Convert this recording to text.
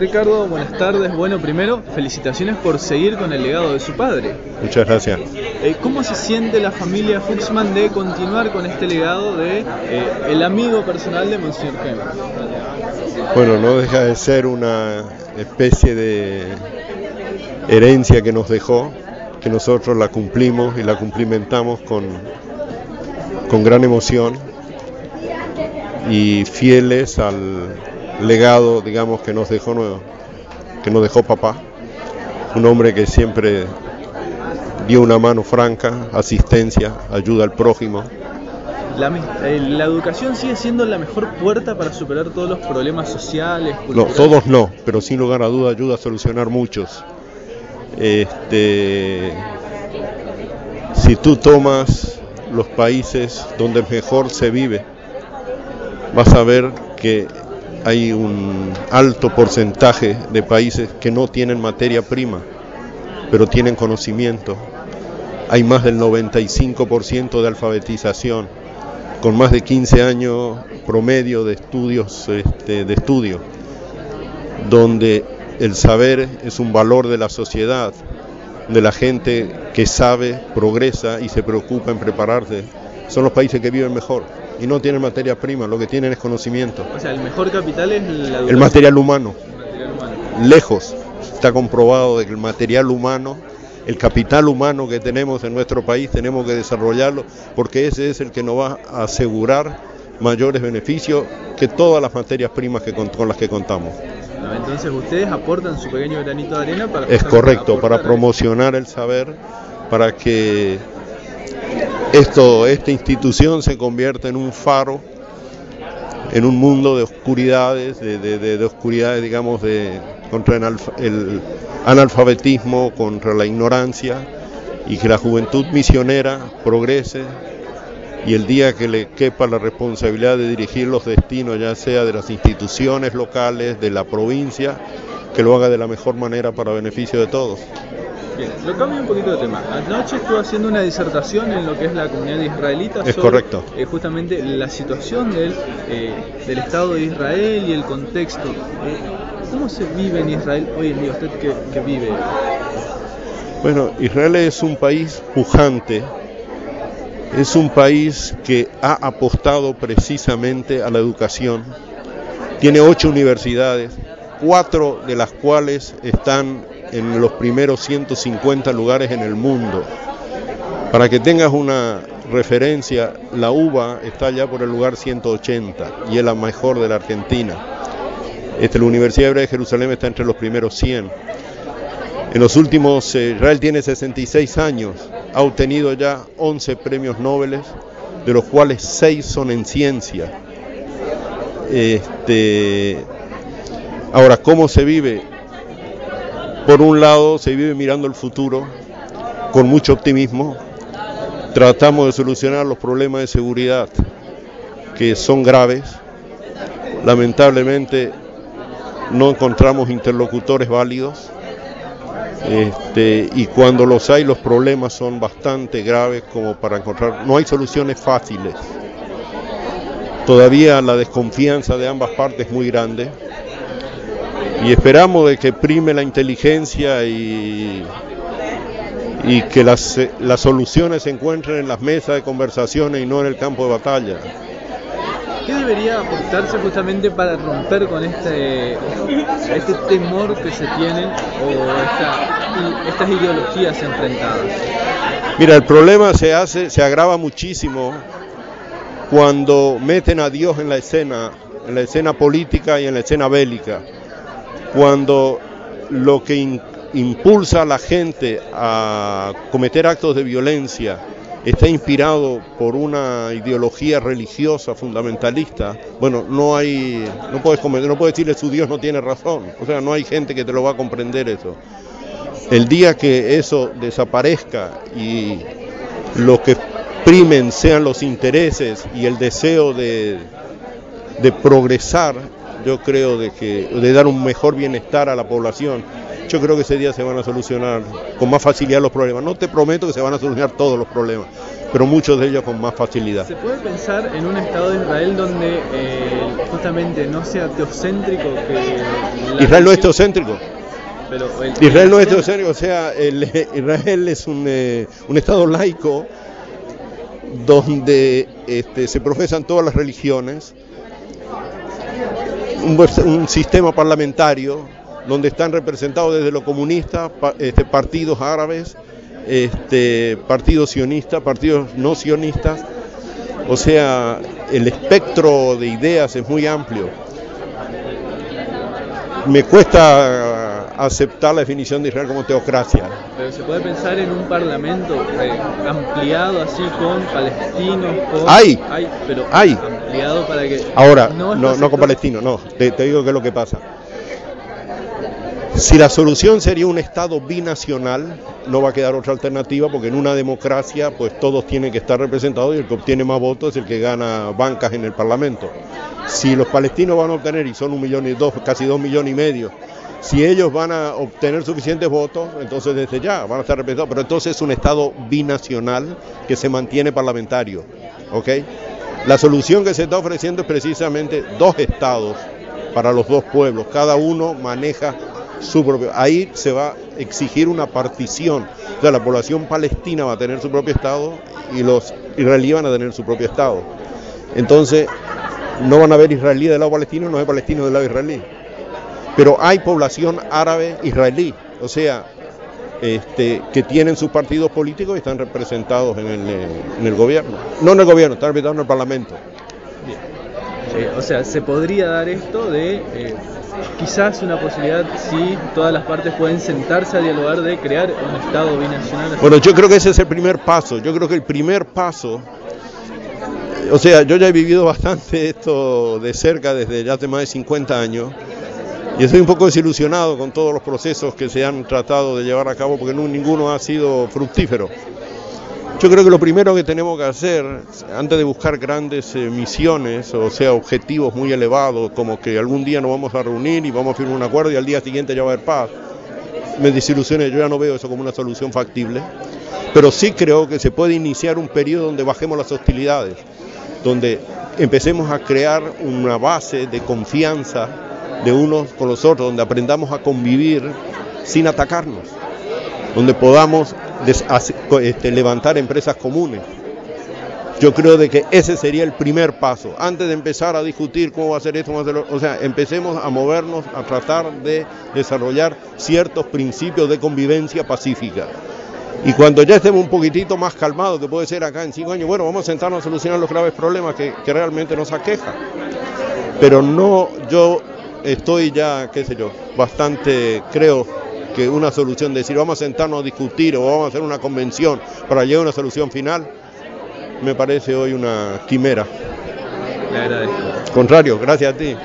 Ricardo, buenas tardes. Bueno, primero, felicitaciones por seguir con el legado de su padre. Muchas gracias. Eh, ¿Cómo se siente la familia Fuchsman de continuar con este legado de eh, el amigo personal de Monsieur Kemp? Bueno, no deja de ser una especie de herencia que nos dejó, que nosotros la cumplimos y la cumplimentamos con, con gran emoción y fieles al legado, digamos, que nos dejó, que nos dejó papá, un hombre que siempre dio una mano franca, asistencia, ayuda al prójimo. La, eh, la, educación sigue siendo la mejor puerta para superar todos los problemas sociales. No, todos no, pero sin lugar a duda ayuda a solucionar muchos. Este, si tú tomas los países donde mejor se vive, vas a ver que hay un alto porcentaje de países que no tienen materia prima, pero tienen conocimiento. Hay más del 95% de alfabetización, con más de 15 años promedio de estudios este, de estudio, donde el saber es un valor de la sociedad, de la gente que sabe, progresa y se preocupa en prepararse. Son los países que viven mejor y no tienen materia prima, lo que tienen es conocimiento. O sea, el mejor capital es la el material humano. Lejos está comprobado de que el material humano, el capital humano que tenemos en nuestro país, tenemos que desarrollarlo porque ese es el que nos va a asegurar mayores beneficios que todas las materias primas que con, las que contamos. Entonces ustedes aportan su pequeño granito de arena para... Es correcto, para promocionar el saber, para que esto, esta institución se convierte en un faro en un mundo de oscuridades, de, oscuridades, digamos, de, contra el, analfabetismo, contra la ignorancia, y que la juventud misionera progrese y el día que le quepa la responsabilidad de dirigir los destinos, ya sea de las instituciones locales, de la provincia, que lo haga de la mejor manera para beneficio de todos. Bien, lo cambio un poquito de tema. Anoche estuve haciendo una disertación en lo que es la comunidad israelita es correcto. Eh, justamente la situación del, eh, del Estado de Israel y el contexto. Eh, ¿Cómo se vive en Israel hoy en día? ¿Usted que, vive? Bueno, Israel es un país pujante, es un país que ha apostado precisamente a la educación. Tiene ocho universidades, cuatro de las cuales están en los primeros 150 lugares en el mundo. Para que tengas una referencia, la uva está ya por el lugar 180 y es la mejor de la Argentina. Este, la Universidad Hebrea de Jerusalén está entre los primeros 100. En los últimos, eh, Israel tiene 66 años, ha obtenido ya 11 premios Nobel, de los cuales 6 son en ciencia. Este, ahora, ¿cómo se vive? Por un lado, se vive mirando el futuro con mucho optimismo. Tratamos de solucionar los problemas de seguridad que son graves. Lamentablemente no encontramos interlocutores válidos. Este, y cuando los hay, los problemas son bastante graves como para encontrar. No hay soluciones fáciles. Todavía la desconfianza de ambas partes es muy grande y esperamos de que prime la inteligencia y, y que las, las soluciones se encuentren en las mesas de conversaciones y no en el campo de batalla. ¿Qué debería aportarse justamente para romper con este, este temor que se tienen o estas ideologías enfrentadas? Mira, el problema se hace, se agrava muchísimo cuando meten a Dios en la escena, en la escena política y en la escena bélica cuando lo que impulsa a la gente a cometer actos de violencia está inspirado por una ideología religiosa fundamentalista, bueno, no hay, no puedes, no puedes decirle su Dios no tiene razón, o sea, no hay gente que te lo va a comprender eso. El día que eso desaparezca y lo que primen sean los intereses y el deseo de, de progresar, yo creo de que de dar un mejor bienestar a la población. Yo creo que ese día se van a solucionar con más facilidad los problemas. No te prometo que se van a solucionar todos los problemas, pero muchos de ellos con más facilidad. ¿Se puede pensar en un Estado de Israel donde eh, justamente no sea teocéntrico que... Israel no es teocéntrico. Pero Israel no es teocéntrico, o sea, el, Israel es un, eh, un Estado laico donde este, se profesan todas las religiones, un, sistema parlamentario donde están representados desde los comunistas, este, partidos árabes, este, partidos sionistas, partidos no sionistas, o sea, el espectro de ideas es muy amplio. Me cuesta aceptar la definición de Israel como teocracia. Pero se puede pensar en un parlamento eh, ampliado así con palestinos. Con... Hay, hay, pero hay. Ampliado para que. Ahora, no, no, con palestinos, no. Te, te digo qué es lo que pasa. Si la solución sería un Estado binacional, no va a quedar otra alternativa porque en una democracia pues todos tienen que estar representados y el que obtiene más votos es el que gana bancas en el Parlamento. Si los palestinos van a obtener, y son un millón y dos, casi dos millones y medio, si ellos van a obtener suficientes votos, entonces desde ya van a estar representados, pero entonces es un Estado binacional que se mantiene parlamentario. ¿ok? La solución que se está ofreciendo es precisamente dos estados para los dos pueblos, cada uno maneja su propio. Ahí se va a exigir una partición. O sea, la población palestina va a tener su propio Estado y los israelíes van a tener su propio Estado. Entonces, no van a haber israelí del lado palestino, no hay palestinos del lado israelí. Pero hay población árabe israelí, o sea, este, que tienen sus partidos políticos y están representados en el, en el gobierno. No en el gobierno, están representados en el Parlamento. Eh, o sea, se podría dar esto de eh, quizás una posibilidad si todas las partes pueden sentarse a dialogar de crear un Estado binacional. Bueno, yo creo que ese es el primer paso. Yo creo que el primer paso, o sea, yo ya he vivido bastante esto de cerca desde ya hace más de 50 años. Y estoy un poco desilusionado con todos los procesos que se han tratado de llevar a cabo porque ninguno ha sido fructífero. Yo creo que lo primero que tenemos que hacer, antes de buscar grandes eh, misiones, o sea, objetivos muy elevados, como que algún día nos vamos a reunir y vamos a firmar un acuerdo y al día siguiente ya va a haber paz, me desilusioné, yo ya no veo eso como una solución factible, pero sí creo que se puede iniciar un periodo donde bajemos las hostilidades, donde empecemos a crear una base de confianza de unos con los otros, donde aprendamos a convivir sin atacarnos, donde podamos este, levantar empresas comunes. Yo creo de que ese sería el primer paso. Antes de empezar a discutir cómo va a ser esto, cómo va a ser o sea, empecemos a movernos, a tratar de desarrollar ciertos principios de convivencia pacífica. Y cuando ya estemos un poquitito más calmados, que puede ser acá en cinco años, bueno, vamos a sentarnos a solucionar los graves problemas que, que realmente nos aquejan. Pero no, yo estoy ya, qué sé yo, bastante, creo, que una solución, decir vamos a sentarnos a discutir o vamos a hacer una convención para llegar a una solución final, me parece hoy una quimera. Le agradezco. Contrario, gracias a ti.